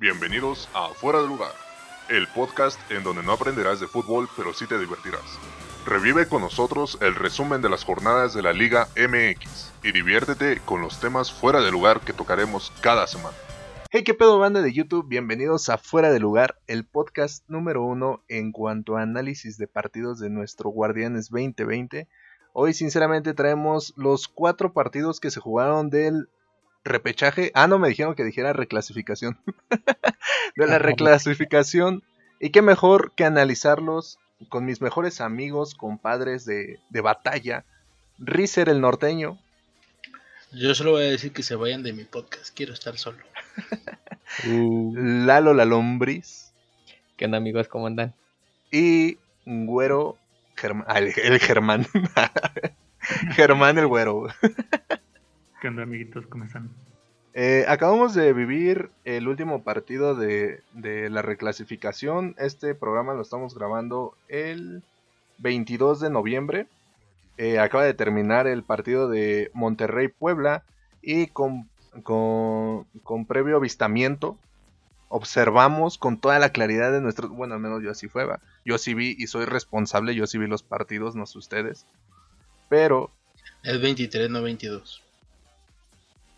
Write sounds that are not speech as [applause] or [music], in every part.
Bienvenidos a Fuera de Lugar, el podcast en donde no aprenderás de fútbol, pero sí te divertirás. Revive con nosotros el resumen de las jornadas de la Liga MX y diviértete con los temas fuera de lugar que tocaremos cada semana. Hey, qué pedo banda de YouTube, bienvenidos a Fuera de Lugar, el podcast número uno en cuanto a análisis de partidos de nuestro Guardianes 2020. Hoy sinceramente traemos los cuatro partidos que se jugaron del repechaje. Ah, no, me dijeron que dijera reclasificación. [laughs] de la reclasificación. Y qué mejor que analizarlos con mis mejores amigos, compadres de, de batalla. Rizer el norteño. Yo solo voy a decir que se vayan de mi podcast. Quiero estar solo. Uh. [laughs] Lalo la lombriz. ¿Qué onda amigos? ¿Cómo andan? Y Güero Germán. Ah, el, el Germán. [laughs] Germán el Güero. ¿Qué onda, amiguitos? ¿Cómo están? Eh, acabamos de vivir el último partido de, de, la reclasificación. Este programa lo estamos grabando el 22 de noviembre. Eh, acaba de terminar el partido de Monterrey-Puebla y con, con, con, previo avistamiento observamos con toda la claridad de nuestros... Bueno, al menos yo así fue, ¿va? Yo sí vi y soy responsable, yo sí vi los partidos, no sé ustedes. Pero... Es 23, no 22.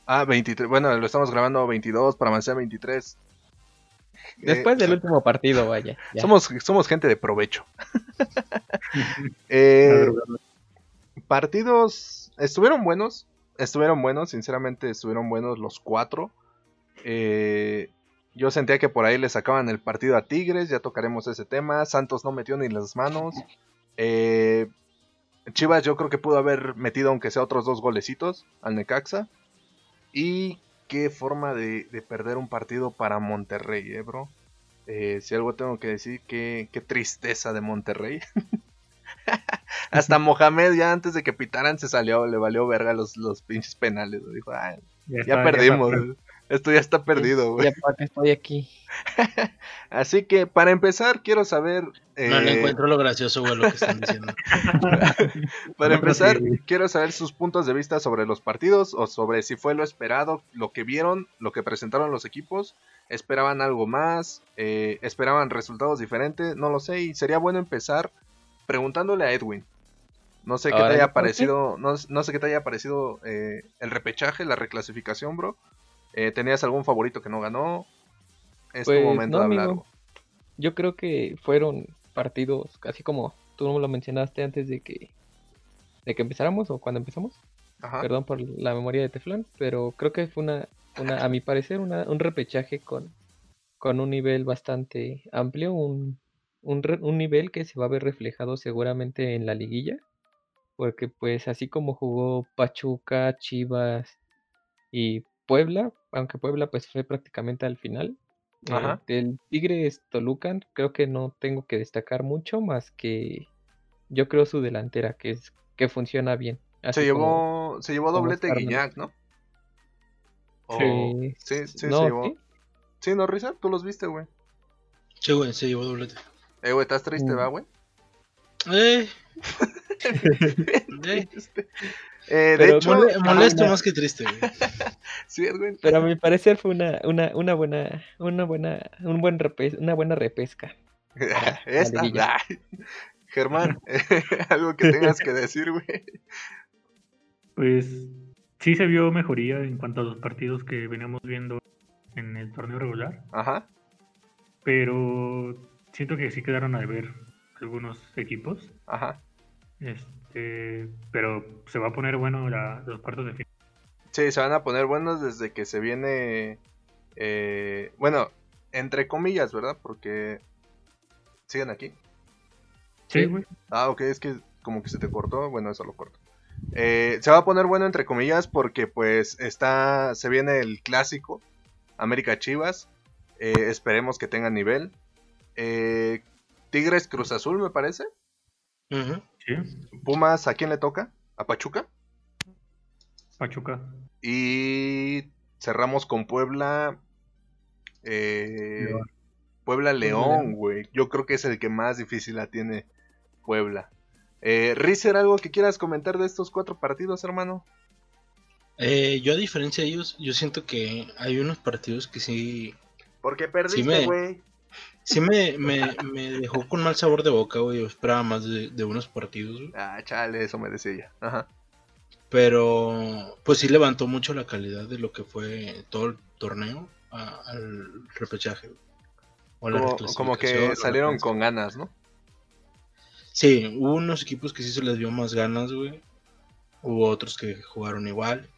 Ah, 23. Bueno, lo estamos grabando 22 para avanzar 23. Después eh, del último partido, vaya. [laughs] Ya. Somos, somos gente de provecho. [laughs] eh, partidos estuvieron buenos. Estuvieron buenos, sinceramente estuvieron buenos los cuatro. Eh, yo sentía que por ahí le sacaban el partido a Tigres, ya tocaremos ese tema. Santos no metió ni las manos. Eh, Chivas yo creo que pudo haber metido aunque sea otros dos golecitos al Necaxa. Y qué forma de, de, perder un partido para Monterrey, eh, bro. Eh, si algo tengo que decir, qué, qué tristeza de Monterrey. [laughs] Hasta Mohamed ya antes de que pitaran se salió, le valió verga los, los pinches penales. Dijo, ya, ya está, perdimos. Ya Esto ya está perdido, güey. Ya para que estoy aquí. [laughs] Así que para empezar quiero saber... Eh... No le encuentro lo gracioso, güey, lo que están diciendo. [laughs] para empezar quiero saber sus puntos de vista sobre los partidos o sobre si fue lo esperado, lo que vieron, lo que presentaron los equipos. ¿Esperaban algo más? Eh, ¿Esperaban resultados diferentes? No lo sé y sería bueno empezar preguntándole a Edwin. No sé qué te haya parecido, no, no, sé qué te haya parecido eh, el repechaje, la reclasificación, bro. Eh, ¿Tenías algún favorito que no ganó? Es pues, tu momento no, de hablar. Amigo. Yo creo que fueron partidos, casi como tú lo mencionaste antes de que de que empezáramos o cuando empezamos. Ajá. Perdón por la memoria de Teflón, pero creo que fue una, una a mi parecer, una, un repechaje con, con un nivel bastante amplio, un, un, un nivel que se va a ver reflejado seguramente en la liguilla, porque pues así como jugó Pachuca, Chivas y Puebla, aunque Puebla pues fue prácticamente al final. Ajá. Eh, del Tigres Tolucan creo que no tengo que destacar mucho más que yo creo su delantera que es que funciona bien. se llevó como, se llevó doblete Guiñac, ¿no? Sí. Sí, sí, no, se llevó. ¿sí? Sí, no, Risa, tú los viste, güey. Sí, güey, se llevó doblete. Eh, güey, ¿estás triste, Mm. va, güey? Eh. [laughs] [laughs] eh. Eh, de Pero hecho, Mole- molesto Ah, más que triste, güey. [laughs] sí, güey. Pero a mi parecer fue una, una, una buena, una buena, un buen repes- una buena repesca. [laughs] Esta. [laughs] Germán, algo que tengas que decir, güey. Pues sí se vio mejoría en cuanto a los partidos que veníamos viendo en el torneo regular, Ajá. pero siento que sí quedaron a deber algunos equipos. Ajá. Este, pero se va a poner bueno la- los cuartos de final. Sí, se van a poner buenos desde que se viene. eh, bueno, entre comillas, ¿verdad? Porque. ¿Siguen aquí? Sí, güey. Ah, ok, es que como que se te cortó. Bueno, eso lo corto. Eh, se va a poner bueno entre comillas porque pues está. Se viene el clásico. América Chivas. Eh, esperemos que tengan nivel. Eh, Tigres Cruz Azul, me parece. Sí, Pumas, ¿a quién le toca? ¿A Pachuca? Pachuca. Y cerramos con Puebla. Eh, León. Puebla León, güey. Yo creo que es el que más difícil la tiene Puebla. Eh, Rizer, ¿algo que quieras comentar de estos cuatro partidos, hermano? Eh, yo a diferencia de ellos, yo siento que hay unos partidos que sí Porque perdiste, güey. Sí me, me, me dejó con mal sabor de boca, güey. Yo esperaba más de, de unos partidos, güey. Ah, chale, eso me decía. Ajá. Pero pues sí levantó mucho la calidad de lo que fue todo el torneo a- al repechaje. güey. O a la Como, como que salieron con ganas, ¿no? Sí, hubo unos equipos que sí se les dio más ganas, güey. Hubo otros que jugaron igual.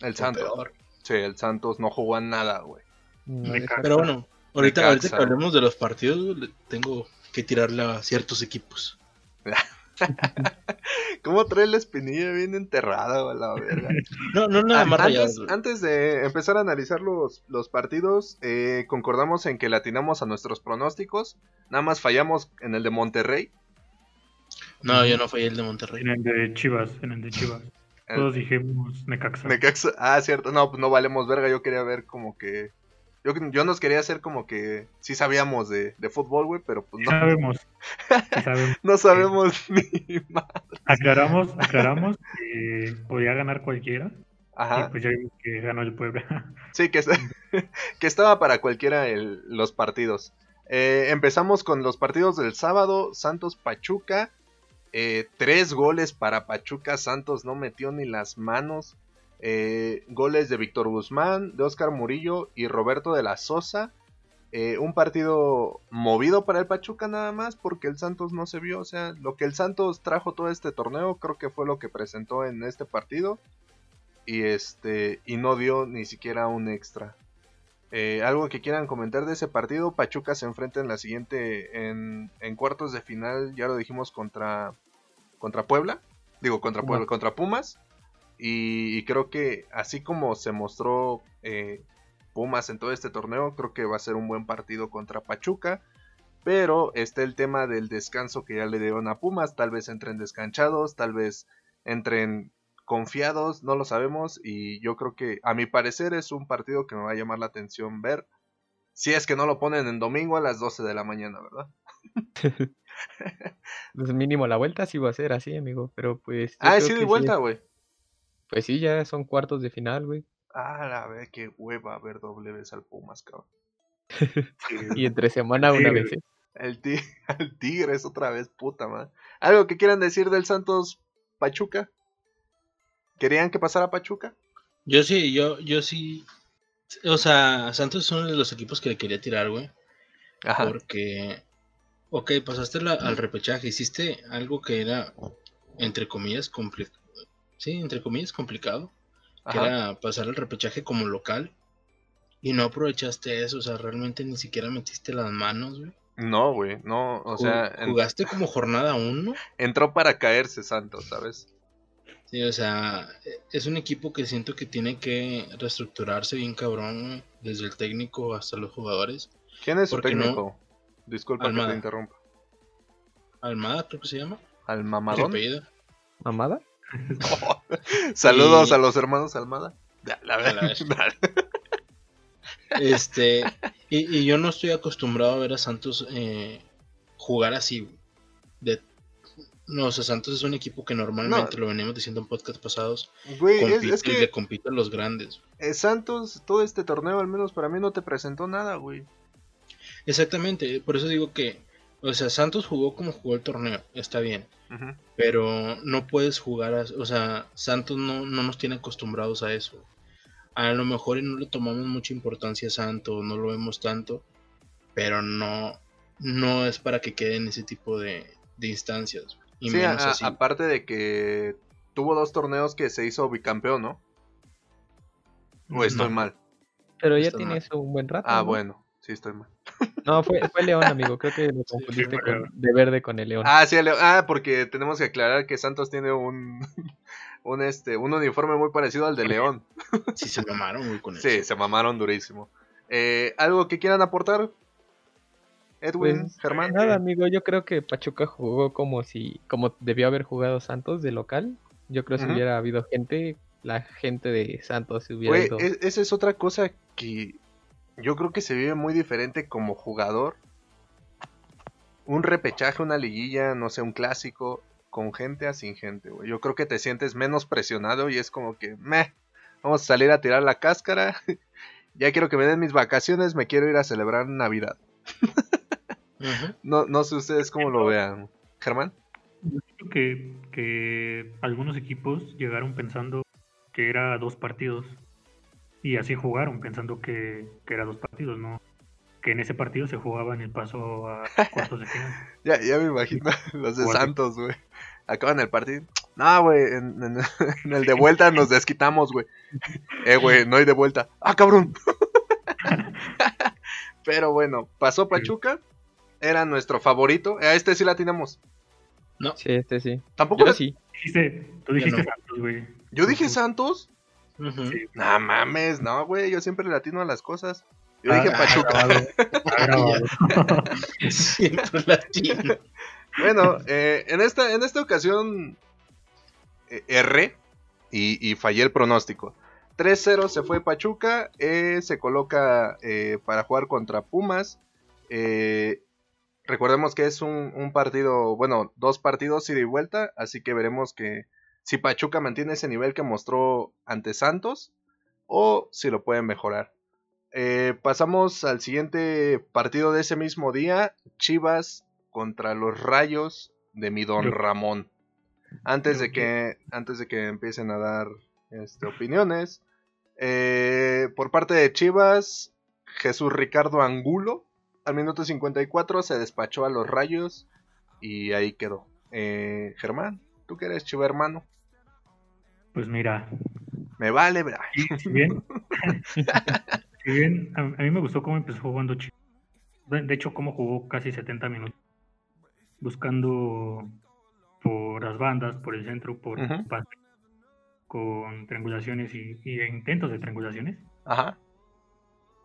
El Santos. peor. Sí, el Santos no jugó a nada, güey. No. Pero bueno, ahorita, ahorita que hablemos de los partidos, tengo que tirarle a ciertos equipos. [laughs] ¿Cómo trae la espinilla bien enterrada, la verga? [laughs] No, no nada más antes, antes de empezar a analizar los, los partidos, eh, concordamos en que latinamos a nuestros pronósticos. Nada más fallamos en el de Monterrey. No, yo no fui el de Monterrey. En el de Chivas, en el de Chivas. [laughs] Todos dijimos Necaxa. Necaxa- Ah, cierto. No, pues no valemos verga. Yo quería ver como que. Yo, yo nos quería hacer como que sí sabíamos de, de fútbol, güey, pero pues no, sabemos. [laughs] sabemos. no sabemos [laughs] ni más. Aclaramos, aclaramos que podía ganar cualquiera. Ajá. Y pues ya vimos que ganó el Puebla. [laughs] Sí, que, es- que estaba para cualquiera el- los partidos. Eh, empezamos con los partidos del sábado. Santos Pachuca. Eh, tres goles para Pachuca. Santos no metió ni las manos. Eh, goles de Víctor Guzmán, de Oscar Murillo y Roberto de la Sosa. Eh, un partido movido para el Pachuca nada más porque el Santos no se vio. O sea, lo que el Santos trajo todo este torneo creo que fue lo que presentó en este partido. Y este y no dio ni siquiera un extra. Eh, algo que quieran comentar de ese partido. Pachuca se enfrenta en la siguiente en, en cuartos de final. Ya lo dijimos contra contra Puebla. Digo contra Puebla, contra Pumas. Y, y creo que así como se mostró eh, Pumas en todo este torneo, creo que va a ser un buen partido contra Pachuca. Pero está el tema del descanso que ya le dieron a Pumas. Tal vez entren descanchados, tal vez entren confiados, no lo sabemos. Y yo creo que, a mi parecer, es un partido que me va a llamar la atención ver. Si es que no lo ponen en domingo a las 12 de la mañana, ¿verdad? [laughs] Pues mínimo la vuelta sí va a ser así, amigo. Pero pues. Ah, sí, de vuelta, güey. Pues sí, ya son cuartos de final, güey. Ah, la ver, qué hueva ver doble vez al Pumas, cabrón. [laughs] Y entre semana una vez, ¿eh? El, ti- [laughs] el Tigres otra vez, puta madre. ¿Algo que quieran decir del Santos Pachuca? ¿Querían que pasara Pachuca? Yo sí, yo, yo sí. O sea, Santos es uno de los equipos que le quería tirar, güey. Ajá. Porque, ok, pasaste la- al repechaje, hiciste algo que era, entre comillas, complicado. Sí, entre comillas, complicado. Que era pasar el repechaje como local. Y no aprovechaste eso, o sea, realmente ni siquiera metiste las manos, güey. No, güey, no, o sea, en- jugaste como jornada 1. entró para caerse Santos, ¿sabes? Sí, o sea, es un equipo que siento que tiene que reestructurarse bien cabrón, desde el técnico hasta los jugadores. ¿Quién es su ¿Por qué no? técnico? Disculpa que Almada. te interrumpa. Almada, creo que se llama. ¿Al mamadón? apellido. [laughs] Saludos Y- a los hermanos Almada. Da- la. [laughs] Este, y, y yo no estoy acostumbrado a ver a Santos eh, jugar así. De, no, o sea, Santos es un equipo que normalmente lo venimos diciendo en podcast pasados. Güey, es, compite es y le que compite a los grandes. eh, Santos, todo este torneo, al menos para mí, no te presentó nada, güey. Exactamente, por eso digo que, o sea, Santos jugó como jugó el torneo, está bien. Pero no puedes jugar, a- o sea, Santos no, no nos tiene acostumbrados a eso. A lo mejor y no le tomamos mucha importancia a Santos, no lo vemos tanto, pero no, no es para que quede en ese tipo de, de instancias. Y Sí, menos a- así. aparte de que tuvo dos torneos que se hizo bicampeón, ¿no? O estoy No. mal. Pero ya tiene eso un buen rato. Ah, ¿no? bueno, sí estoy mal. No, fue, fue León, amigo. Creo que lo confundiste con León. de verde con el León. Ah, sí, Leo- ah, porque tenemos que aclarar que Santos tiene un, [laughs] un este, un uniforme muy parecido al de León. Sí se mamaron, güey, con [laughs] Sí, se mamaron durísimo. Eh, ¿Algo que quieran aportar? Edwin, Pues, Germán. Nada, amigo. Yo creo que Pachuca jugó como si, como debió haber jugado Santos de local. Yo creo que si hubiera habido gente, la gente de Santos se hubiera Güey, ido. e- esa es otra cosa que yo creo que se vive muy diferente como jugador. Un repechaje, una liguilla, no sé, un clásico, con gente a sin gente, güey. Yo creo que te sientes menos presionado y es como que, meh, vamos a salir a tirar la cáscara [laughs] Ya quiero que me den mis vacaciones, me quiero ir a celebrar Navidad. No, no sé ustedes cómo lo vean. Germán. Yo creo que, que algunos equipos llegaron pensando que era dos partidos y así jugaron pensando que, que era dos partidos, ¿no? Que en ese partido se jugaba en el paso a [laughs] cuartos de final. Ya, ya me imagino [laughs] los de. Santos, güey. Acaban el partido. No, güey, en, en- [laughs] en el de vuelta nos desquitamos, güey. Eh, güey, no hay de vuelta. ¡Ah, cabrón! Pero bueno, pasó Pachuca. Era nuestro favorito. A este sí la tenemos. Sí, este sí. Tampoco. Yo la- sí. Dijiste, tú dijiste no. Santos, güey. Yo dije Santos. Sí. No mames, no, güey. Yo siempre latino a las cosas. Yo Ah, dije ah, Pachuca. grabado, [laughs] ah, grabado. [laughs] Siempre latino. [laughs] Bueno, eh, en, esta, en esta ocasión eh, erré y, y fallé el pronóstico. 3-0 se fue Pachuca, eh, se coloca eh, para jugar contra Pumas. Eh, recordemos que es un, un partido, bueno, dos partidos ida y vuelta, así que veremos que si Pachuca mantiene ese nivel que mostró ante Santos o si lo pueden mejorar. Eh, pasamos al siguiente partido de ese mismo día, Chivas contra los Rayos de mi Don Ramón. Antes de que antes de que empiecen a dar este, opiniones, eh, por parte de Chivas, Jesús Ricardo Angulo al minuto 54 se despachó a los Rayos y ahí quedó. Eh, Germán, tú que eres chiva hermano, Pues mira, me vale, bra- Sí, si bien, [laughs] si bien a, mí me gustó cómo empezó jugando Chivas. De hecho, cómo jugó casi 70 minutos. Buscando por las bandas, por el centro, por Ujú. pase, con triangulaciones y, y intentos de triangulaciones. Ajá.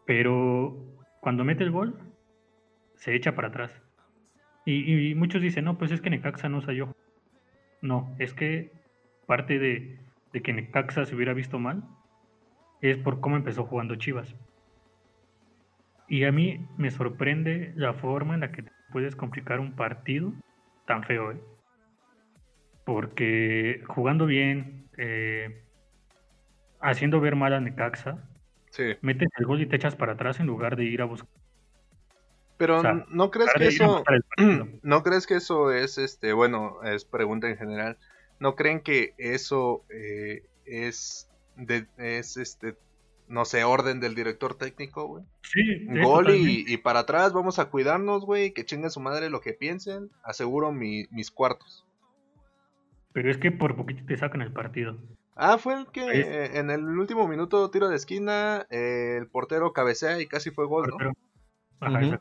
Pero cuando mete el gol, se echa para atrás. Y, y muchos dicen, no, pues es que Necaxa no salió. No, es que parte de, de que Necaxa se hubiera visto mal es por cómo empezó jugando Chivas. Y a mí me sorprende la forma en la que puedes complicar un partido tan feo, ¿eh? Porque jugando bien, eh, haciendo ver mal a Necaxa, Sí. metes el gol y te echas para atrás en lugar de ir a buscar. Pero O sea, ¿no crees que eso. [clears throat] ¿No crees que eso es, este, bueno, es pregunta en general, ¿no creen que eso eh, es, de, es, este, no sé, orden del director técnico, güey? Sí, Gol y, y para atrás, vamos a cuidarnos, güey, que chingue su madre lo que piensen, aseguro mi- mis cuartos. Pero es que por poquito te sacan el partido. Ah, fue el que Es- eh, en el último minuto tiro de esquina, eh, el portero cabecea y casi fue gol, ¿no? Ajá.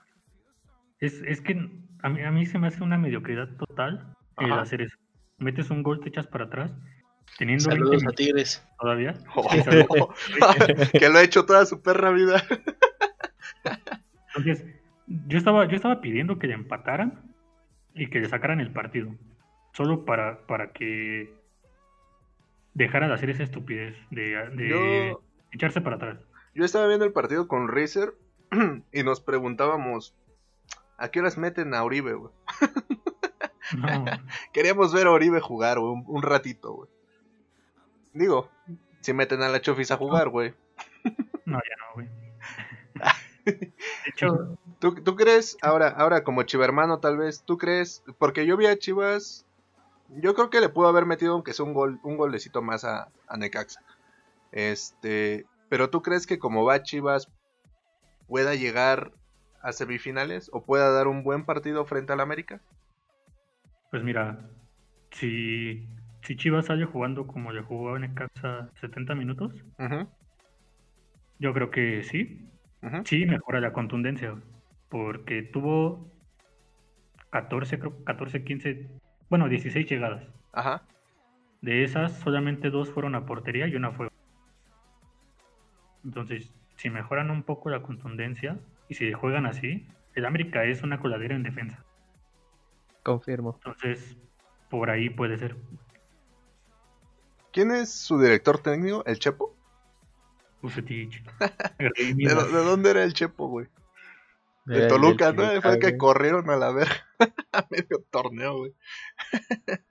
Es, es que a mí, a mí se me hace una mediocridad total el Ajá. hacer eso. Metes un gol, te echas para atrás, teniendo 20 Saludos a Tigres. todavía. [laughs] Oh, Sí, [laughs] que lo ha hecho toda su perra vida. Entonces, yo estaba, yo estaba pidiendo que le empataran y que le sacaran el partido. Solo para, para que dejaran de hacer esa estupidez de, de Yo- echarse para atrás. Yo estaba viendo el partido con Razer [clears throat] y nos preguntábamos, ¿a qué horas meten a güey? [laughs] No, [laughs] Queríamos ver a Oribe jugar, güey, un, un ratito, güey. Digo, si meten a la Chofis a jugar, güey. no, ya no, güey. [laughs] De hecho, ¿Tú, tú crees, ahora, ahora como chivermano tal vez, tú crees, porque yo vi a Chivas, yo creo que le pudo haber metido aunque sea un gol, un golecito más a, a Necaxa. Este, pero tú crees que como va Chivas pueda llegar a semifinales o pueda dar un buen partido frente al América? Pues mira, si, si Chivas sale jugando como le jugaba en casa 70 minutos, yo creo que sí. Sí, mejora la contundencia. Porque tuvo 14, creo, 14, 15, bueno, 16 llegadas. Ajá. De esas, solamente dos fueron a portería y una fue. Entonces, si mejoran un poco la contundencia y si juegan así, el América es una coladera en defensa. Confirmo. Entonces, por ahí puede ser. ¿Quién es su director técnico? ¿El Chepo? Bucetich. [laughs] ¿De, Redimidas. dó- de dónde era el Chepo, güey? De Toluca, ¿no? Fue el que corrieron a la verga [laughs] a medio torneo, güey. [laughs]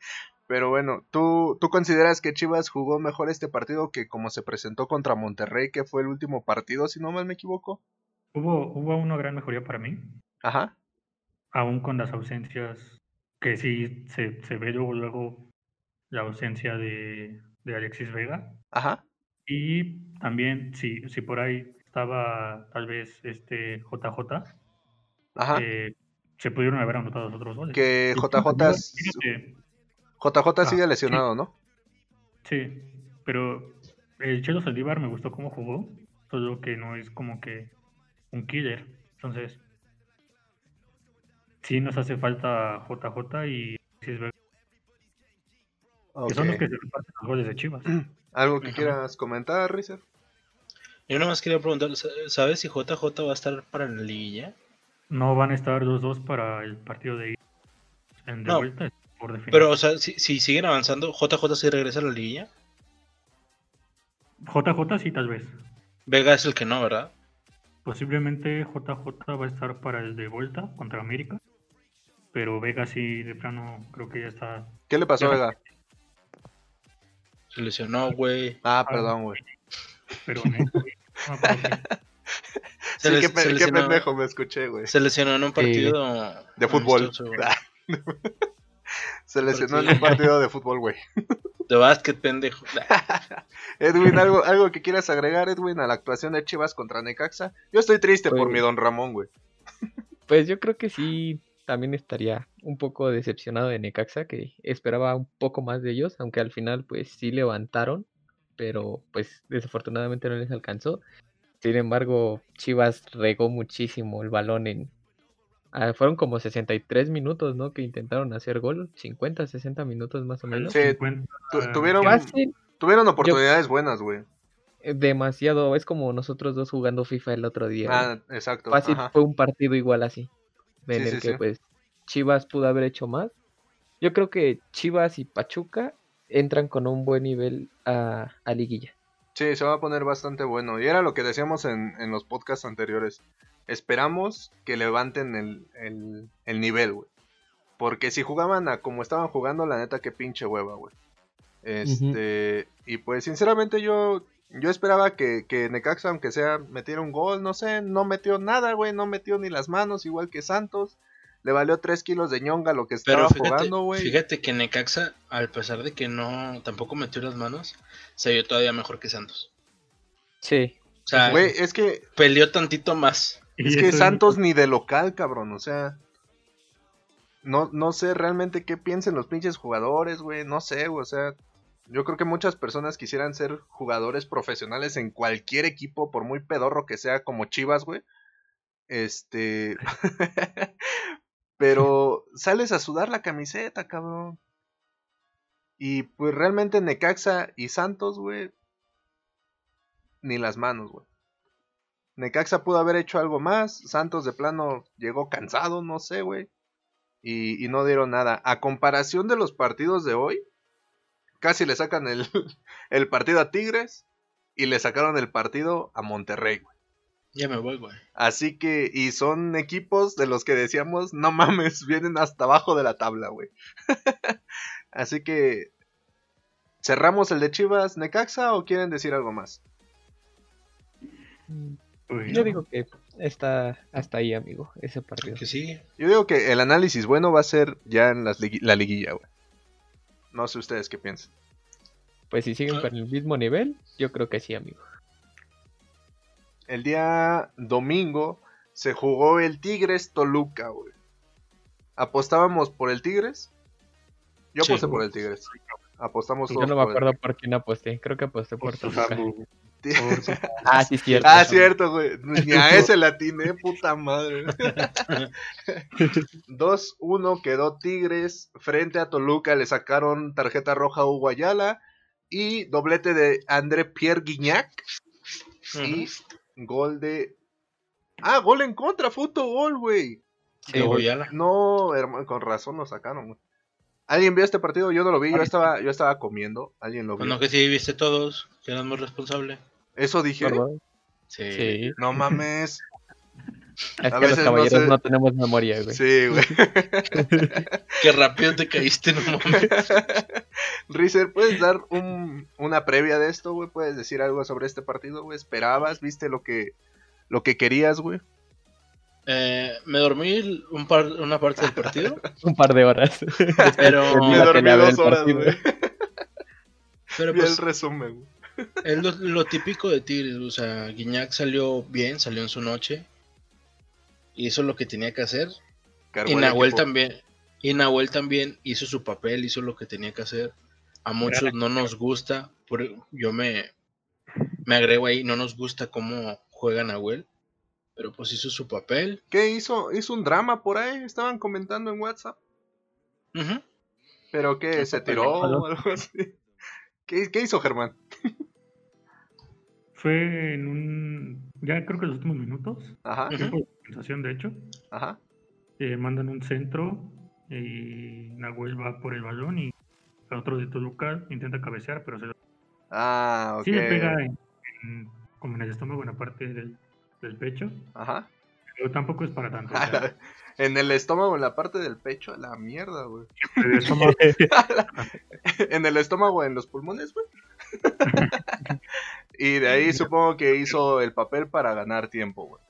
Pero bueno, ¿tú, ¿tú consideras que Chivas jugó mejor este partido que como se presentó contra Monterrey, que fue el último partido, si no mal me equivoco? Hubo, hubo una gran mejoría para mí, Ajá. aún con las ausencias, que sí se, se ve luego, luego la ausencia de, de Alexis Vega. Ajá. Y también, si, si por ahí estaba tal vez este JJ, Ajá. eh, se pudieron haber anotado los otros goles. que JJ, fíjate, JJ sigue Ah, lesionado, ¿no? Sí, pero el Chelo Saldívar me gustó cómo jugó, solo que no es como que un killer. Entonces, sí nos hace falta JJ y Vega, que son los que se reparten los goles de Chivas. [clears throat] ¿Algo que Ajá. quieras comentar, Rizer? Yo nada más quería preguntar, sa- ¿sabes si JJ va a estar para la liguilla? No van a estar los dos para el partido de ida. en de No, vuelta por definición. Pero, o sea, si, si siguen avanzando, JJ sí regresa a la liguilla. JJ sí, tal vez. Vega es el que no, ¿verdad? Posiblemente JJ va a estar para el de vuelta contra América. Pero Vega sí, de plano, creo que ya está. ¿Qué le pasó a. Vega? Se lesionó, güey. Ah, perdón, güey. Pero [laughs] no. Se Sí, les- qué, se qué lesionó- pendejo me escuché, güey. Se lesionó en un partido De fútbol. güey. [laughs] Se lesionó en un partido de fútbol, güey. [laughs] De básquet, pendejo. Edwin, ¿algo, ¿algo que quieras agregar, Edwin, a la actuación de Chivas contra Necaxa? Yo estoy triste por Pues- mi don Ramón, güey. Pues yo creo que sí, también estaría un poco decepcionado de Necaxa, que esperaba un poco más de ellos, aunque al final pues sí levantaron, pero pues desafortunadamente no les alcanzó. Sin embargo, Chivas regó muchísimo el balón en... ah, fueron como 63 minutos, ¿no? Que intentaron hacer gol, 50, 60 minutos más o menos. Sí, 50, tu- tuvieron- Tuvieron oportunidades buenas, güey. eh, demasiado, es como nosotros dos jugando FIFA el otro día. ¿no? Ah, exacto. Fácil ajá. fue un partido igual así, en Sí, el sí, que sí. pues Chivas pudo haber hecho más. Yo creo que Chivas y Pachuca entran con un buen nivel a, a liguilla. Sí, se va a poner bastante bueno. Y era lo que decíamos en, en los podcasts anteriores. Esperamos que levanten el, el, el nivel, güey. Porque si jugaban a como estaban jugando, la neta, qué pinche hueva, güey. Este, y pues sinceramente yo, yo esperaba que, que Necaxa, aunque sea, metiera un gol, no sé, no metió nada, güey, no metió ni las manos, igual que Santos. Le valió 3 kilos de ñonga lo que Pero estaba fíjate, jugando, güey. fíjate que Necaxa, al pesar de que no tampoco metió las manos, se vio todavía mejor que Santos. Sí, O sea, Güey, es que peleó tantito más. Es que Santos ni de local, cabrón, o sea. No, no sé realmente qué piensen los pinches jugadores, güey. No sé, güey, o sea. Yo creo que muchas personas quisieran ser jugadores profesionales en cualquier equipo, por muy pedorro que sea, como Chivas, güey. Este. [laughs] Pero sales a sudar la camiseta, cabrón. Y pues realmente Necaxa y Santos, güey. Ni las manos, güey. Necaxa pudo haber hecho algo más. Santos de plano llegó cansado, no sé, güey. Y, y no dieron nada. A comparación de los partidos de hoy, casi le sacan el, [laughs] el partido a Tigres y le sacaron el partido a Monterrey, güey. Ya me voy, güey. Así que, y son equipos de los que decíamos, no mames, [laughs] vienen hasta abajo de la tabla, güey. [laughs] Así que, ¿cerramos el de Chivas Necaxa o quieren decir algo más? Yo digo que está hasta ahí, amigo, ese partido. Que sí. Yo digo que el análisis bueno va a ser ya en las la liguilla, güey. No sé ustedes qué piensan. Pues si siguen Ah. con el mismo nivel, yo creo que sí, amigo. El día domingo se jugó el Tigres Toluca, güey. ¿Apostábamos por el Tigres? Yo Sí. aposté por el Tigres. Apostamos Yo todos no me por el acuerdo por quién aposté, creo que aposté por por Toluca. [laughs] Ah, sí, cierto. Ah, cierto, güey. Ni a [laughs] ese la atiné, puta madre. [laughs] 2-1 quedó Tigres frente a Toluca. Le sacaron tarjeta roja a Hugo Ayala y doblete de André Pierre Guignac. Y gol de. Ah, gol en contra, fue gol, güey. Sí. No, hermano, con razón lo sacaron, güey. ¿Alguien vio este partido? Yo no lo vi, yo estaba, yo estaba comiendo. ¿Alguien lo vio? Bueno, que sí viste todos, que eras muy responsable. Eso dije. Sí. Sí. No mames. Es A que los veces no caballeros sé- no tenemos memoria, güey. Sí, güey. [laughs] Qué rápido te caíste, no mames. [laughs] Rizer, ¿puedes dar un- una previa de esto, güey? ¿Puedes decir algo sobre este partido, güey? ¿Esperabas? ¿Viste lo que, lo que querías, güey? Eh, me dormí un par, una parte del partido, [laughs] Un par de horas. pero, Me dormí dos horas, güey. pero el pues resumen, güey. Es lo, lo típico de Tigres. O sea, Guiñac salió bien, salió en su noche. Hizo lo que tenía que hacer. Cargó Y el Nahuel equipo. también. Y Nahuel también hizo su papel, hizo lo que tenía que hacer. A muchos no nos gusta. por- yo me, me agrego ahí, no nos gusta cómo juega Nahuel. Pero pues hizo su papel. ¿Qué hizo? Hizo un drama por ahí, estaban comentando en WhatsApp. ¿Pero qué? ¿Se tiró o algo así? ¿Qué, qué hizo Germán? Fue en un. Ya creo que los últimos minutos. Ajá. Tiempo de compensación, de hecho. ajá. eh, mandan un centro y Nahuel va por el balón y el otro de Toluca intenta cabecear, pero se lo- Ah, ok. sí le pega en- en- como en el estómago, en la parte del, del pecho, Ajá. pero tampoco es para tanto. [laughs] en el estómago, en la parte del pecho, a la mierda, güey. el estómago- [laughs] en el estómago, en los pulmones, güey. [laughs] y de ahí supongo que hizo el papel para ganar tiempo, güey.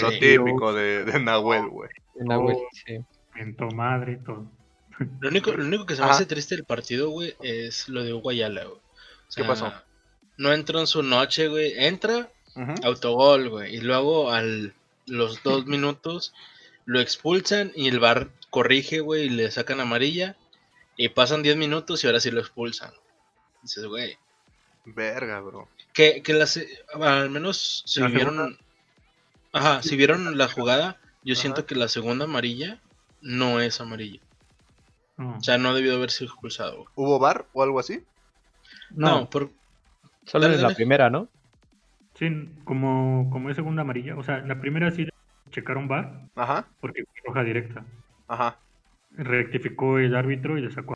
Lo tiró, típico de, de Nahuel, güey. Nahuel, Oh. sí. mentó madre, todo. Lo único, lo único que se me Ajá. hace triste del partido, güey, es lo de Hugo Ayala, güey. O ¿Qué pasó? No entró en su noche, güey. Entra, autogol, güey. Y luego al los dos minutos lo expulsan y el bar corrige, güey, y le sacan amarilla. Y pasan 10 minutos y ahora sí lo expulsan. Dices, güey. Verga, bro. Que, que las, al menos si La vieron. segunda- Ajá, si vieron la jugada, yo Ajá. siento que la segunda amarilla no es amarilla. O sea, no debió haber sido expulsado. ¿Hubo bar o algo así? No, no, por, Solo Dale, en la dale. primera, ¿no? sí, como, como es segunda amarilla, o sea, la primera sí checaron VAR Ajá, porque fue roja directa. ajá. Rectificó el árbitro y le sacó.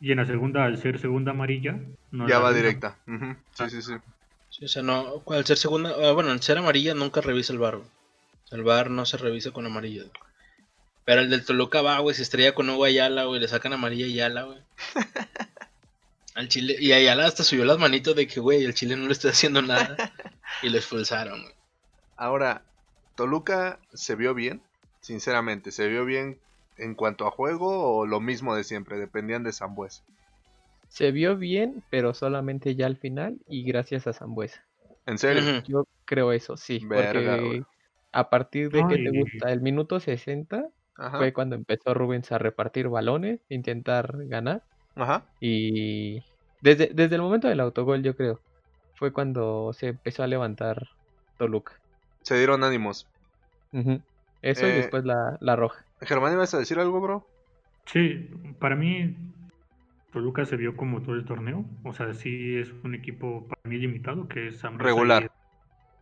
Y en la segunda, al ser segunda amarilla, no ya va directa. Ujú, Sí, sí, sí. Sí, o sea, no, al ser segunda, ah, bueno, al ser amarilla nunca revisa el bar. güey. El bar no se revisa con amarilla. güey. Pero el del Toluca va, güey, se estrella con Hugo Ayala, güey, le sacan amarilla a Ayala, güey. [laughs] Al Chile, y Ayala hasta subió las manitos de que, güey, el Chile no le está haciendo nada. y lo expulsaron, güey. Ahora, Toluca se vio bien, sinceramente, se vio bien en cuanto a juego o lo mismo de siempre, dependían de Zambuesa. Se vio bien, pero solamente ya al final y gracias a Zambuesa. ¿En serio? Yo creo eso, sí. Verga, porque güey. a partir de que te gusta el minuto 60 Ajá, fue cuando empezó Rubens a repartir balones, intentar ganar. ajá. Y desde, desde el momento del autogol, yo creo, fue cuando se empezó a levantar Toluca. Se dieron ánimos. Eso y Eh, después la, la roja. Germán, ¿ibas a decir algo, bro? Sí, para mí Toluca se vio como todo el torneo. O sea, sí es un equipo para mí limitado, que es Zambuesa Regular.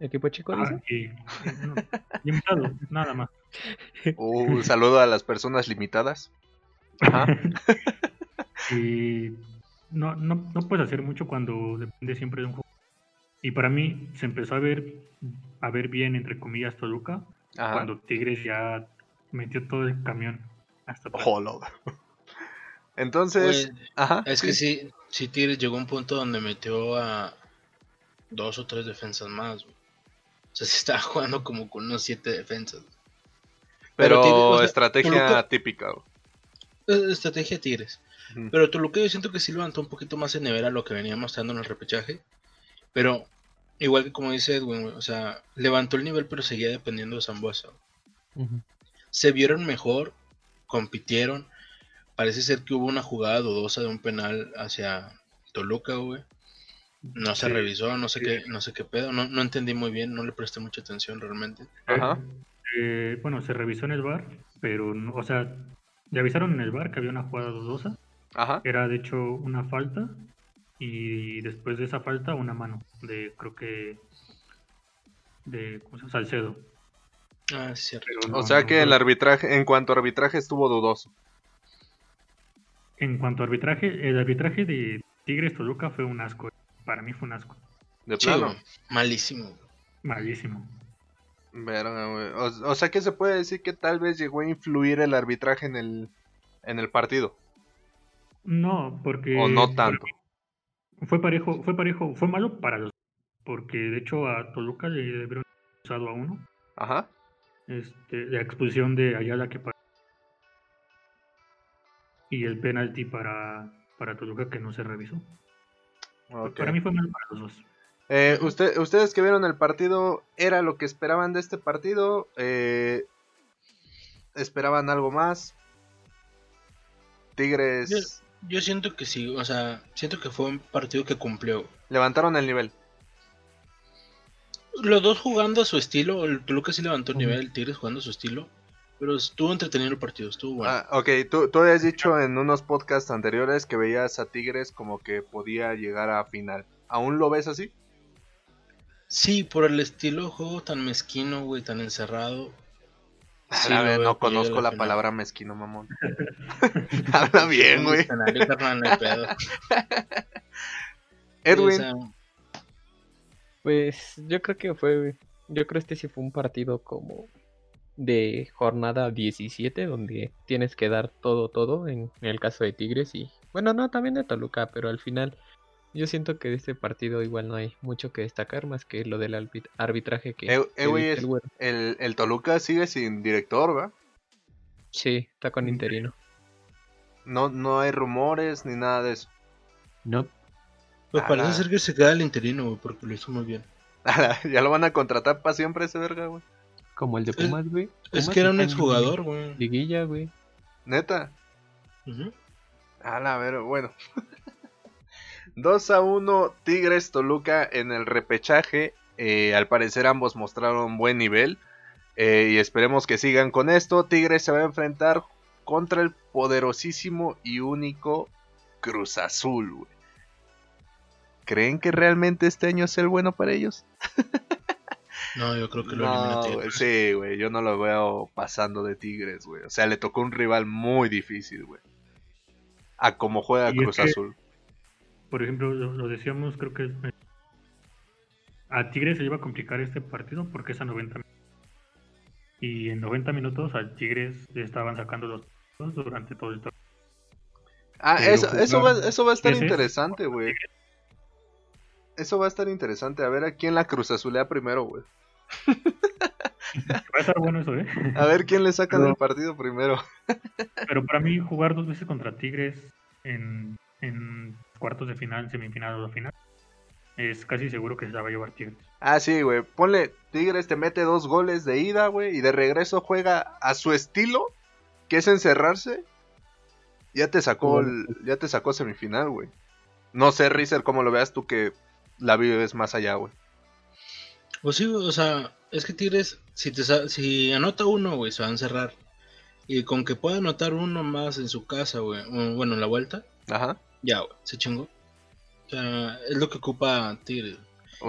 Equipo chico, dice. ah, y- no, limitado, nada más. [laughs] Un saludo a las personas limitadas. Ajá. [laughs] Y no, no, no puedes hacer mucho cuando depende siempre de un juego. Y para mí se empezó a ver, a ver bien, entre comillas, Toluca, Ajá. cuando Tigres ya metió todo el camión hasta. Jolo. Entonces, ajá. es que sí, sí Tigres llegó a un punto donde metió a dos o tres defensas más, güey. O sea, [laughs] se estaba jugando como con unos siete defensas. Pero, pero Tigres, o sea, estrategia Toluca- típica. güey. Eh, Estrategia Tigres. Ujú. Pero Toluca yo siento que sí levantó un poquito más en nivel a lo que venía mostrando en el repechaje. Pero igual que como dice Edwin, güey, o sea, levantó el nivel pero seguía dependiendo de Zambuesa. Ujú. Se vieron mejor, compitieron. Parece ser que hubo una jugada dudosa de un penal hacia Toluca, güey. No se Sí. revisó, no sé qué, no sé qué pedo, no, no entendí muy bien, no le presté mucha atención realmente. Ajá. Eh, bueno, se revisó en el bar, pero, no- o sea, le avisaron en el bar que había una jugada dudosa. Ajá. Era de hecho una falta y después de esa falta una mano de, creo que, de ¿cómo se llama? Salcedo. Ah, es cierto. Pero O no- sea no que el arbitraje, en cuanto a arbitraje, estuvo dudoso. En cuanto a arbitraje, el arbitraje de Tigres Toluca fue un asco. Para mí fue un asco. De plano. malísimo. Malísimo. Verga, güey. O, o sea que se puede decir que tal vez llegó a influir el arbitraje en el, en el partido. No, porque. O no tanto. Fue parejo, fue parejo, fue malo para los. Porque de hecho a Toluca le debieron usado a uno. Ajá. Este, la expulsión de Ayala que para. Y el penalti para, para Toluca que no se revisó. Para mí fue malo para los dos. Eh, usted, ustedes que vieron el partido, ¿era lo que esperaban de este partido? Eh, ¿Esperaban algo más? Tigres Yo, yo siento que sí, o sea, siento que fue un partido que cumplió. levantaron el nivel. Los dos jugando a su estilo, el Toluca sí levantó el nivel, el Tigres jugando a su estilo, pero estuvo entretenido el partido, estuvo bueno. Ah, ok, tú, tú habías dicho en unos podcasts anteriores que veías a Tigres como que podía llegar a final. ¿Aún lo ves así? Sí, por el estilo de juego tan mezquino, güey, tan encerrado. Sí, a ver, no conozco la palabra mezquino, mamón. [laughs] Habla bien, [laughs] güey. [laughs] Edwin, Sí, o sea, Pues yo creo que fue, yo creo este sí fue un partido como de jornada 17 donde tienes que dar todo, todo en, en el caso de Tigres y bueno, no, también de Toluca, pero al final yo siento que de este partido igual no hay mucho que destacar más que lo del arbit- arbitraje que, Eh, eh, güey, el el, el Toluca sigue sin director, ¿va? Sí, está con interino. No, no hay rumores ni nada de eso. No, pues Ah, parece la- ser que se queda el interino, güey, porque lo hizo muy bien. [laughs] ya lo van a contratar para siempre ese verga, güey. como el de Pumas, güey. Es que era un exjugador, güey. Liguilla, güey. Neta. Ujú. A la ver, bueno. [laughs] 2 a 1 Tigres Toluca en el repechaje. Eh, al parecer ambos mostraron buen nivel. Eh, y esperemos que sigan con esto. Tigres se va a enfrentar contra el poderosísimo y único Cruz Azul. güey. ¿Creen que realmente este año es el bueno para ellos? No, yo creo que lo No, sí, güey, yo no lo veo pasando de Tigres, güey. O sea, le tocó un rival muy difícil, güey. A como juega Y es Cruz que- Azul. Por ejemplo, lo, lo decíamos, creo que a Tigres se le iba a complicar este partido porque es a 90 minutos. Y en 90 minutos al Tigres le estaban sacando los puntos durante todo el torneo. Ah, Pero eso, eso, va, eso va a estar interesante, güey. Eso va a estar interesante. A ver a quién la Cruz Azulea primero, güey. Va a estar bueno eso, ¿eh? A ver quién le sacan No. el partido primero. Pero para mí jugar dos veces contra Tigres en, en cuartos de final, semifinal o final, es casi seguro que se la va a llevar Tigres. Ah, sí, güey. Ponle, Tigres te mete dos goles de ida, güey. Y de regreso juega a su estilo, que es encerrarse. Ya te sacó, el- ya te sacó semifinal, güey. No sé, Rizer, cómo lo veas tú que la vives más allá, güey. Pues sí, o sea, es que Tigres, si, te, si anota uno, güey, se va a encerrar. Y con que pueda anotar uno más en su casa, güey, bueno, en la vuelta, Ajá. ya, güey, se chingó. O sea, es lo que ocupa Tigres.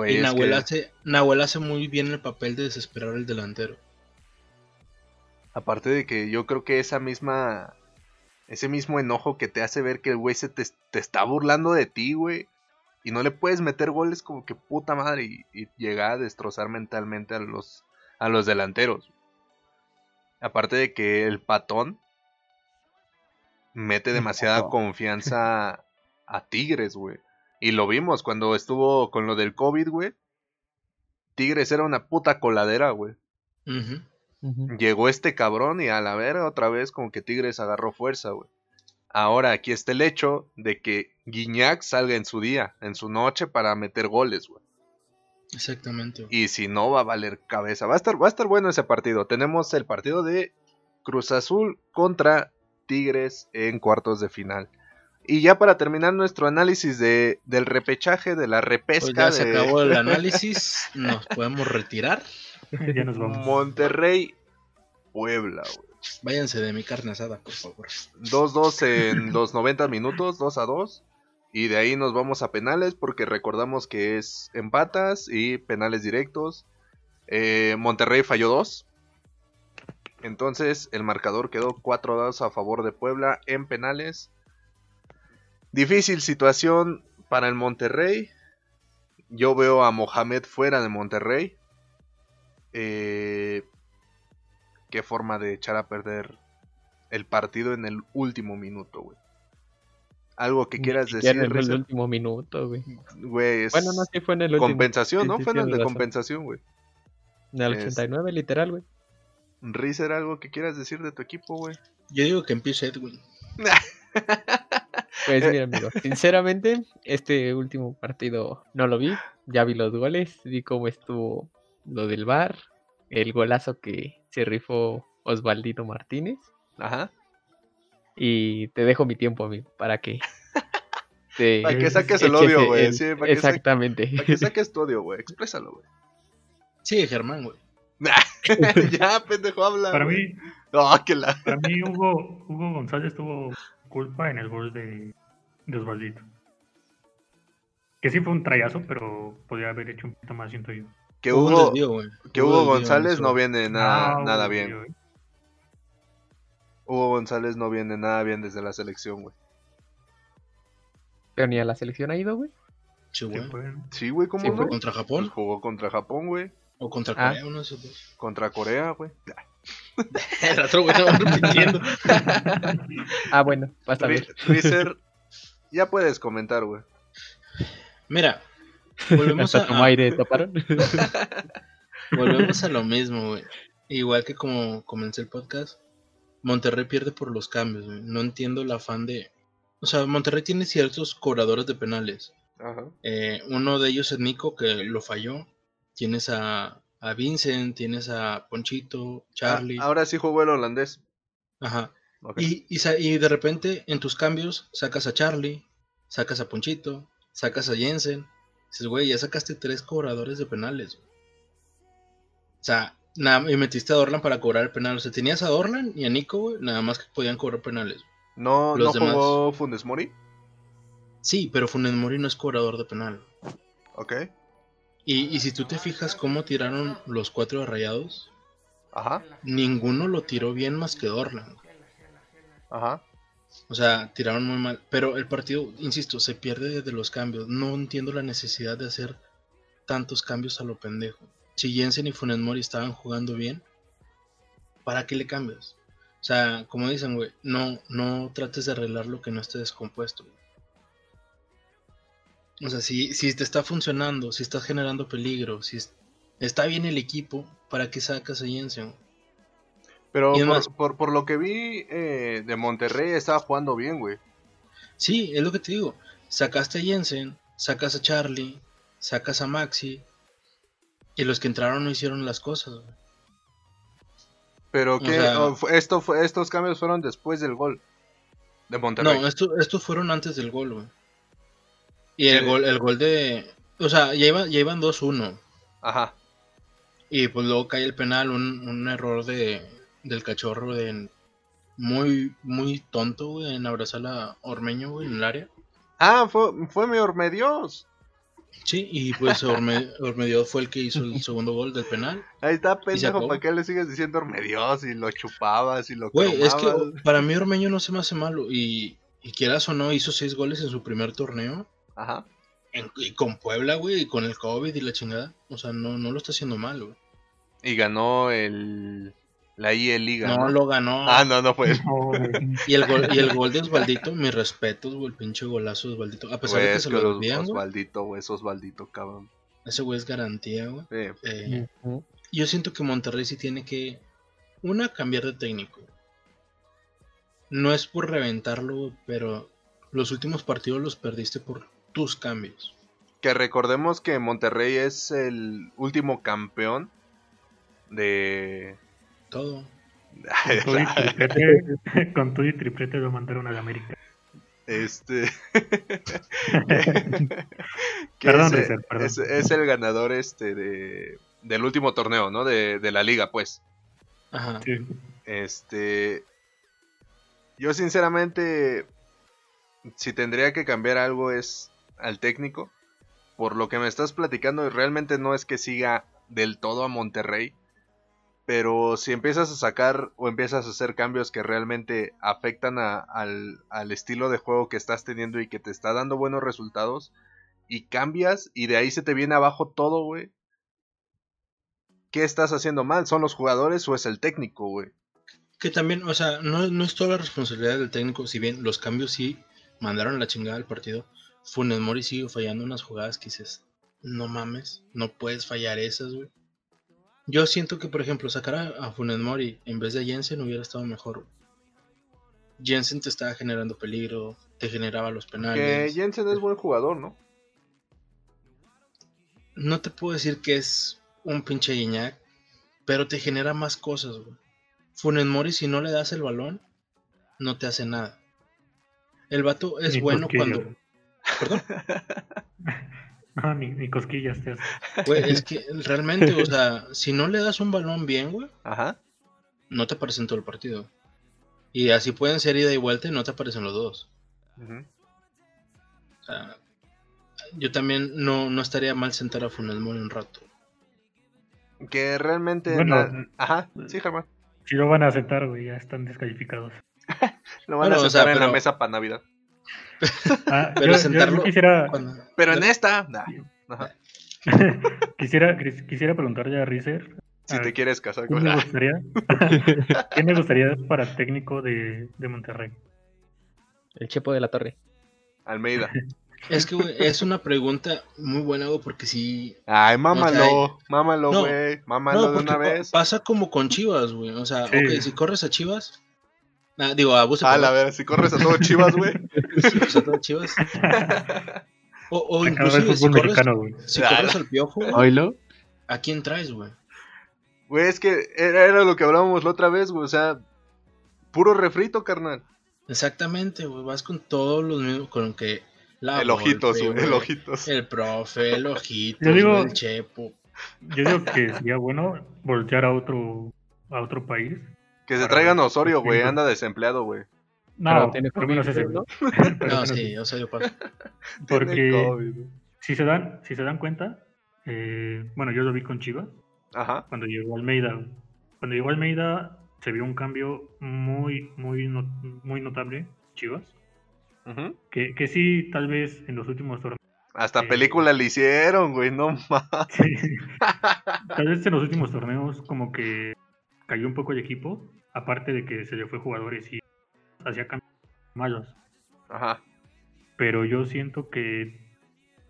Y Nahuel, que- hace, Nahuel hace muy bien el papel de desesperar al delantero. Aparte de que yo creo que esa misma. Ese mismo enojo que te hace ver que el güey se te, te está burlando de ti, güey. Y no le puedes meter goles como que puta madre. Y, y llega a destrozar mentalmente a los, a los delanteros. Aparte de que el patón mete demasiada confianza [laughs] a Tigres, güey. Y lo vimos cuando estuvo con lo del COVID, güey. Tigres era una puta coladera, güey. Llegó este cabrón y a la vera otra vez como que Tigres agarró fuerza, güey. Ahora aquí está el hecho de que Guiñac salga en su día, en su noche para meter goles, güey. Exactamente. Y si no va a valer cabeza. Va a estar va a estar bueno ese partido. Tenemos el partido de Cruz Azul contra Tigres en cuartos de final. Y ya para terminar nuestro análisis de, del repechaje, de la Pues repesca ya se de acabó el [laughs] análisis, nos podemos retirar. ya nos vamos. Monterrey Puebla, güey. Váyanse de mi carne asada, por favor. 2-2 en los 90 minutos, 2 a 2. Y de ahí nos vamos a penales porque recordamos que es empatas y penales directos. Eh, Monterrey falló 2. Entonces el marcador quedó 4-2 a favor de Puebla en penales. Difícil situación para el Monterrey. Yo veo a Mohamed fuera de Monterrey. Eh, qué forma de echar a perder el partido en el último minuto, güey. Algo que quieras decir, en el Rizzo? último minuto, güey. güey. es Bueno, no, sí fue en el último. compensación, Sí, ¿no? sí, Fue en el de razón. compensación, güey. En el Es- 89, literal, güey. Rizer, algo que quieras decir de tu equipo, güey. Yo digo que empiece Edwin. [laughs] Pues mira, amigo, sinceramente, este último partido no lo vi. Ya vi los goles, vi cómo estuvo lo del bar, el golazo que se rifó Osvaldito Martínez. Ajá. Y te dejo mi tiempo, amigo, para que [laughs] te Para que saques el odio, güey. Sí, Exactamente. para que saques tu odio, güey. Exprésalo, güey. Sí, Germán, güey. [laughs] ya, pendejo, habla. Para güey. mí, No, que la. para mí Hugo, Hugo González tuvo culpa en el gol de, de Osvaldito. Que sí fue un trayazo, pero podía haber hecho un poquito más, siento yo. Que Hugo, que Hubo Hugo desvío en González no viene nada, Ah, nada Hugo, bien. eh. Hugo González no viene nada bien desde la selección, güey. Pero ni a la selección ha ido, güey. Sí, güey. fue. Sí, güey, ¿cómo Sí, no? fue ¿Contra Pues Japón? jugó contra Japón, güey. ¿O contra Ah. Corea? Uno de esos dos. Contra Corea, güey. [laughs] El otro güey estaba repitiendo. [laughs] Ah, bueno, vas a Ri- ver. Rizer, ya puedes comentar, güey. Mira, volvemos [laughs] Hasta a, tomó aire, ¿toparon? [laughs] volvemos a lo mismo, güey. Igual que como comencé el podcast, Monterrey pierde por los cambios, güey. No entiendo el afán de... O sea, Monterrey tiene ciertos cobradores de penales. Ajá. Eh, uno de ellos es Nico, que lo falló. Tienes a, a Vincent, tienes a Ponchito, Charlie. Ah, ahora sí jugó el holandés. Ajá. Y, y de repente en tus cambios sacas a Charlie, sacas a Ponchito, sacas a Jensen. Dices, güey, ya sacaste tres cobradores de penales. güey". O sea, nada, y metiste a Dorlan para cobrar el penal. O sea, tenías a Dorlan y a Nico, güey, nada más que podían cobrar penales. No, los no demás. jugó Fundes Mori. Sí, pero Funes Mori no es cobrador de penal. Ok. Y, y si tú te fijas cómo tiraron los cuatro de rayados, Ajá. ninguno lo tiró bien más que Dorlan. Ajá. O sea, tiraron muy mal. Pero el partido, insisto, se pierde de los cambios. No entiendo la necesidad de hacer tantos cambios a lo pendejo. Si Jensen y Funes Mori estaban jugando bien, ¿para qué le cambias? O sea, como dicen, güey, no, no trates de arreglar lo que no esté descompuesto. O sea, si, si te está funcionando, si estás generando peligro, si es- está bien el equipo, ¿para qué sacas a Jensen? Pero por, por, por lo que vi eh, de Monterrey estaba jugando bien, güey. Sí, es lo que te digo. Sacaste a Jensen, sacas a Charlie, sacas a Maxi. Y los que entraron no hicieron las cosas. güey. Pero O que sea- esto fue, estos cambios fueron después del gol de Monterrey. No, esto- estos fueron antes del gol, güey. Y el Sí. gol, el gol de. O sea, ya, iba- ya iban 2-1. Ajá. Y pues luego cae el penal, un, un error de, del cachorro de muy, muy tonto, güey, en abrazar a Ormeño, güey, en el área. Ah, fue, fue mi Ormedios. Sí, y pues Orme, Ormedio fue el que hizo el segundo gol del penal. Ahí está, pendejo. ¿Para qué le sigues diciendo Ormedios y lo chupabas y lo Güey, es que para mí Ormeño no se me hace malo. Y, y quieras o no, hizo seis goles en su primer torneo. Ajá. en- y con Puebla, güey, y con el COVID y la chingada. O sea, no, no lo está haciendo mal, güey. Y ganó el la IE Liga. No ¿no? lo ganó. Ah, no, no fue. No. Y el gol, y el gol de Osvaldito, mis respetos, güey, el pinche golazo de Osvaldito. A pesar de que es se que lo güey. Osvaldito, güey, es Osvaldito, cabrón. Ese güey es garantía, güey. Eh, Eh, yo siento que Monterrey sí tiene que, una, cambiar de técnico. No es por reventarlo, pero los últimos partidos los perdiste por tus cambios. que recordemos que Monterrey es el último campeón de. Todo. Con [laughs] triplete, con todo y triplete lo mandaron a la América. Este. [laughs] [laughs] que Perdón, es, perdón. es- es el ganador este de, del último torneo, ¿no? De, de la liga, pues. Ajá. Sí. Este. Yo sinceramente. Si tendría que cambiar algo es al técnico. Por lo que me estás platicando, y realmente no es que siga del todo a Monterrey. Pero si empiezas a sacar o empiezas a hacer cambios que realmente afectan al, estilo de juego que estás teniendo y que te está dando buenos resultados, y cambias y de ahí se te viene abajo todo, güey. ¿qué estás haciendo mal? ¿Son los jugadores o es el técnico, güey? Que también, o sea, no, no es toda la responsabilidad del técnico, si bien los cambios sí mandaron la chingada al partido. Funes Mori sigue fallando unas jugadas que dices, no mames, no puedes fallar esas, güey. Yo siento que, por ejemplo, sacar a, a Funes Mori en vez de Jensen hubiera estado mejor. Jensen te estaba generando peligro, te generaba los Que penales. Jensen es buen jugador, ¿no? No te puedo decir que es un pinche Guiñac, pero te genera más cosas, güey. Funes Mori, si no le das el balón, no te hace nada. El vato es Ni bueno cuando. Perdón. [laughs] No, ni, ni cosquillas te. Güey, es que [laughs] realmente, o sea, si no le das un balón bien, güey, Ajá. no te aparece en todo el partido. Y así pueden ser ida y vuelta y no te aparecen los dos. Ujú. O sea, yo también no, no estaría mal sentar a Funes Mori un rato. Que realmente. Bueno. la- Ajá, sí, Germán. Si lo van a aceptar, güey, ya están descalificados. [laughs] Lo van Bueno, a o sea, sentar en la mesa para Navidad. Ah, [laughs] Pero yo- quisiera, Cuando- Pero en esta. nah. [laughs] Ajá. quisiera, quisiera preguntarle a Rizer. Si a- te quieres casar ¿Quién con me la. gustaría? [laughs] ¿Quién me gustaría para técnico de, de Monterrey? El Chepo de la Torre. Almeida. Es que, güey, es una pregunta muy buena, güey, porque sí. Ay, mámalo. O mámalo, No. güey. Mámalo No, de una vez. pasa como con Chivas, güey. O sea, Sí. ok, si corres a Chivas. Ah, digo, a Buse, Ah, la ver, si corres a todo Chivas, güey. [laughs] Si corres a todo Chivas. [laughs] O, o inclusive, si corres, si Ah, corres la- al piojo, güey. ¿a quién traes, güey? Güey, es que era, era lo que hablábamos la otra vez, güey. O sea, puro refrito, carnal. Exactamente, güey. Vas con todos los mismos, con que. La el ojitos, güey. El ojitos. El profe, el ojitos, Yo digo- el chepo. Yo digo que sería bueno voltear a otro a otro país. Que se traigan Osorio, güey. Anda desempleado, güey. No, Pero tiene por lo menos ese. COVID, ¿no? Pero [laughs] No, sí, ese. o sea, yo paso. Tiene Porque si se dan, si se dan cuenta, eh, bueno, yo lo vi con Chivas Ajá. cuando llegó Almeida. Cuando llegó Almeida se vio un cambio muy, muy, no- muy notable, Chivas. Ujú. Que, que sí, tal vez en los últimos torneos. Hasta Eh, película le hicieron, güey. No [laughs] mames. sí, tal vez en los últimos torneos como que cayó un poco el equipo. Aparte de que se le fue jugadores y hacía cambios malos. Ajá. pero yo siento que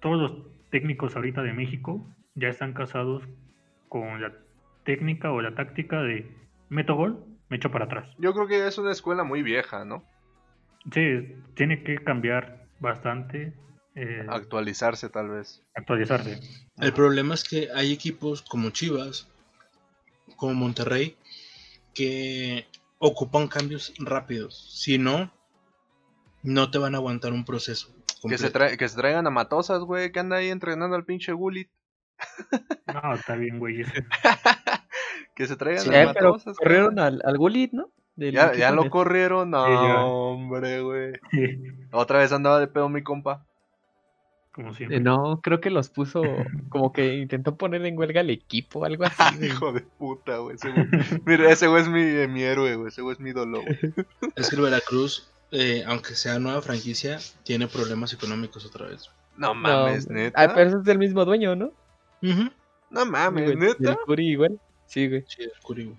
todos los técnicos ahorita de México ya están casados con la técnica o la táctica de meto gol, me echo para atrás. Yo creo que es una escuela muy vieja, ¿no? Sí, tiene que cambiar bastante, eh, Actualizarse, tal vez. actualizarse. El problema es que hay equipos como Chivas, como Monterrey, que ocupan cambios rápidos. Si no, no te van a aguantar un proceso. Que se, que se traigan a Matosas, güey. Que anda ahí entrenando al pinche Gulit. [laughs] No, está bien, güey. [laughs] que se traigan Sí, a Eh, pero Matosas. corrieron carnal. al, al Gullit, ¿no? Del Ya, lo corrieron. No, Sí, hombre, güey. [laughs] Otra vez andaba de pedo mi compa. Como Eh, siempre. No, creo que los puso [laughs] como que intentó poner en huelga al equipo, algo así. [laughs] güey. Hijo de puta, güey. Ese güey- Mira, ese güey es mi, eh, mi héroe, güey. Ese güey es mi ídolo, güey. [laughs] Es que el Veracruz, eh, aunque sea nueva franquicia, tiene problemas económicos otra vez. No mames, neta. Ah, pero es del mismo dueño, ¿no? Ujú. No mames, Güey, neta. del Curi igual. Sí, güey. Sí, el Curi.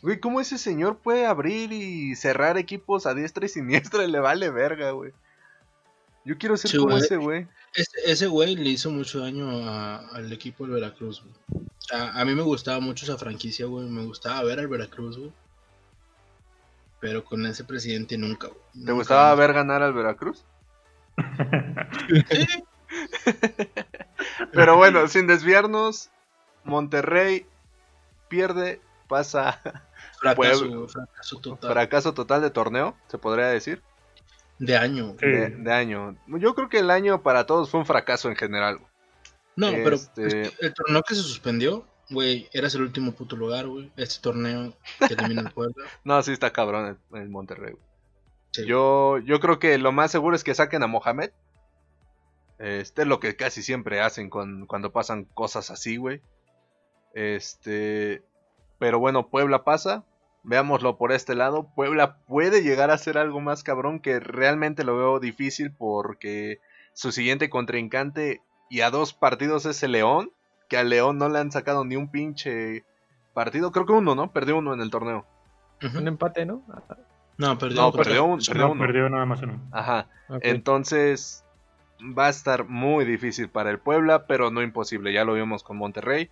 Güey, ¿cómo ese señor puede abrir y cerrar equipos a diestra y siniestra le vale verga, güey? Yo quiero ser Sí, como güey. ese güey. Ese, ese güey le hizo mucho daño a- al equipo del Veracruz, güey. A, a mí me gustaba mucho esa franquicia, güey. Me gustaba ver al Veracruz, güey. Pero con ese presidente nunca, güey. ¿Te Nunca gustaba más. ver ganar al Veracruz? Sí. Pero bueno, sin desviarnos, Monterrey pierde, pasa fracaso total. fracaso total de torneo, se podría decir, De año. Sí. de, de año. Yo creo que el año para todos fue un fracaso en general. No, pero Este- el torneo que se suspendió, güey, eras el último puto lugar, güey. Este torneo que termina el Puebla. [laughs] No, sí está cabrón el, el Monterrey. Sí. Yo, yo creo que lo más seguro es que saquen a Mohamed. Este es lo que casi siempre hacen con- cuando pasan cosas así, güey. Este. Pero bueno, Puebla pasa. Veámoslo por este lado. Puebla puede llegar a ser algo más cabrón que realmente lo veo difícil porque su siguiente contrincante y a dos partidos es el León. que a León no le han sacado ni un pinche partido. Creo que uno, ¿no? Perdió uno en el torneo. Un empate, ¿no? No, perdió. No, perdió un- perdió No, uno. perdió nada más uno. Ajá. Entonces va a estar muy difícil para el Puebla, pero no imposible. Ya lo vimos con Monterrey.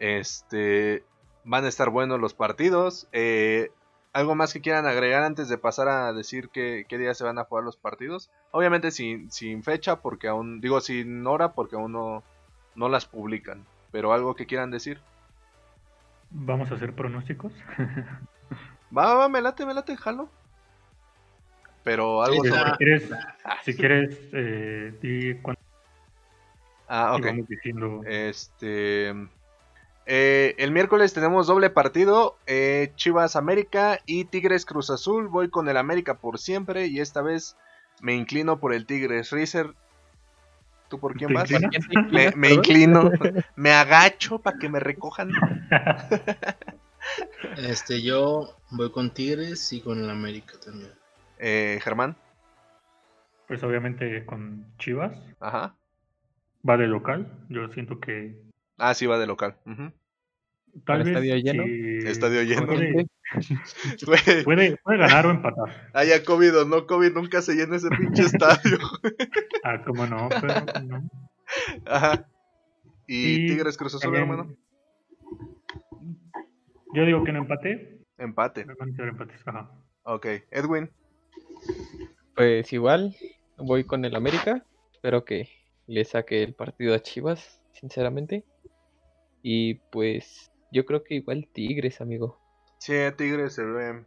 Este van a estar buenos los partidos. Eh, ¿Algo más que quieran agregar antes de pasar a decir qué, qué día se van a jugar los partidos? Obviamente sin, sin fecha, porque aún, digo sin hora, porque aún no, no las publican. Pero algo que quieran decir. Vamos a hacer pronósticos. Va, [laughs] va, va, me late, me late, jalo. Pero algo Sí, Si sobre- Ah, quieres, Ah, si quieres eh, di cuándo Ah, ok. diciendo. Este. Eh, el miércoles tenemos doble partido: eh, Chivas América y Tigres Cruz Azul. Voy con el América por siempre y esta vez me inclino por el Tigres. Rizer, ¿tú por quién ¿Te vas? Me, me inclino, me agacho para que me recojan. [laughs] Este, yo voy con Tigres y con el América también. Eh, Germán, Pues obviamente con Chivas. ajá. Va de local. Yo siento que Ah, sí, va de local. Tal ¿Con vez. estadio lleno? Estadio lleno. Puede, [laughs] Güey, puede, puede ganar o empatar. haya COVID o no COVID, nunca se llena ese pinche [laughs] estadio. Ah, cómo no, pero no. Ajá. ¿Y, Y Tigres Cruz Azul, también- hermano? Yo digo que no empate. Empate. Empates. Ajá. Ok. Edwin. Pues igual, voy con el América. Espero que le saque el partido a Chivas, sinceramente. Y pues yo creo que igual Tigres, amigo. Sí, Tigres se ve.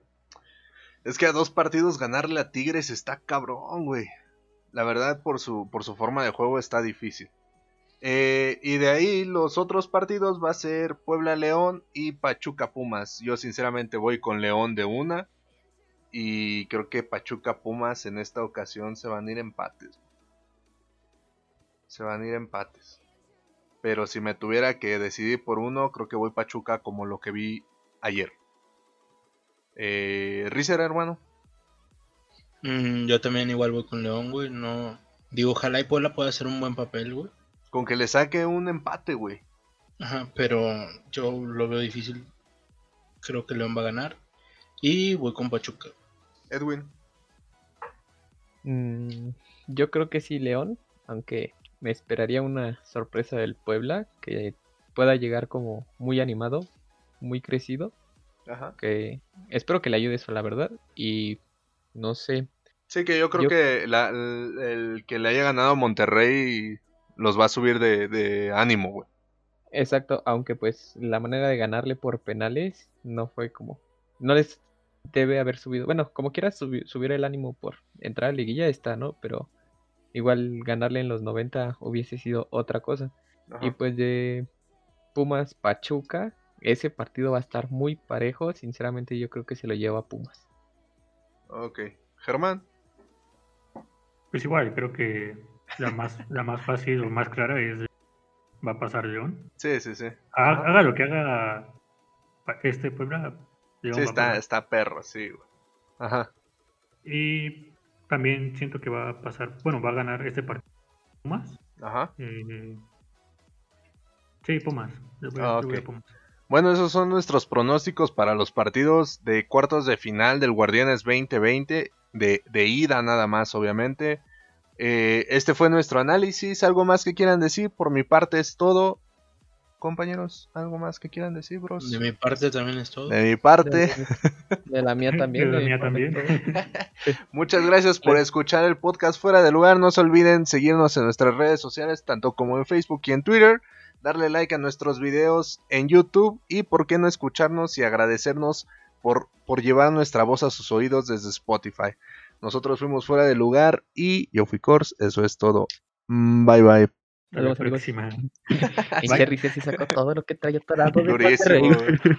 Es que a dos partidos ganarle a Tigres está cabrón, güey. La verdad, por su, por su forma de juego está difícil. Eh, y de ahí los otros partidos va a ser Puebla León y Pachuca Pumas. Yo sinceramente voy con León de una. Y creo que Pachuca Pumas en esta ocasión se van a ir empates. Se van a ir empates. Pero si me tuviera que decidir por uno, creo que voy Pachuca como lo que vi ayer. Eh, Rizer, hermano. Mm, yo también igual voy con León, güey. No. Digo, ojalá y Puebla pueda hacer un buen papel, güey. Con que le saque un empate, güey. Ajá, pero yo lo veo difícil. Creo que León va a ganar. Y voy con Pachuca. Edwin. Mm, yo creo que sí, León, aunque me esperaría una sorpresa del Puebla, que pueda llegar como muy animado, muy crecido, Ajá. que espero que le ayude eso, la verdad, y no sé, Sí, que yo creo Yo- que la- el, el que le haya ganado a Monterrey los va a subir de, de ánimo, güey. exacto, aunque pues la manera de ganarle por penales no fue como, no les debe haber subido, bueno, como quieras subi- subir el ánimo por entrar a liguilla está, ¿no? Pero igual ganarle en los 90 hubiese sido otra cosa. Ajá. Y pues de Pumas Pachuca, ese partido va a estar muy parejo. Sinceramente, yo creo que se lo lleva Pumas. Ok. Germán. Pues igual, creo que la más, [laughs] la más fácil o más clara es va a pasar León. Sí, sí, sí. Haga, lo que haga este Puebla, León Sí, va está, está perro, sí, güey. Ajá. Y también siento que va a pasar, bueno, va a ganar este partido Pumas. Ajá. Eh, sí, Pumas. Voy, Ah. Pumas. Bueno, esos son nuestros pronósticos para los partidos de cuartos de final del Guardianes 2020, de, de ida nada más, obviamente. Eh, este fue nuestro análisis. ¿Algo más que quieran decir? Por mi parte es todo. Compañeros, ¿algo más que quieran decir, bros? De mi parte también es todo. De mi parte, De la mía también. De la mía también. [laughs] muchas gracias por escuchar el podcast fuera de lugar. No se olviden seguirnos en nuestras redes sociales, tanto como en Facebook y en Twitter. Darle like a nuestros videos en YouTube y por qué no escucharnos y agradecernos por, por llevar nuestra voz a sus oídos desde Spotify. Nosotros fuimos fuera de lugar y yo fui Kors. Eso es todo. Mm, Bye bye. La próxima. [laughs] Y. Jerry se sacó todo lo que traía atorado de [laughs] güey.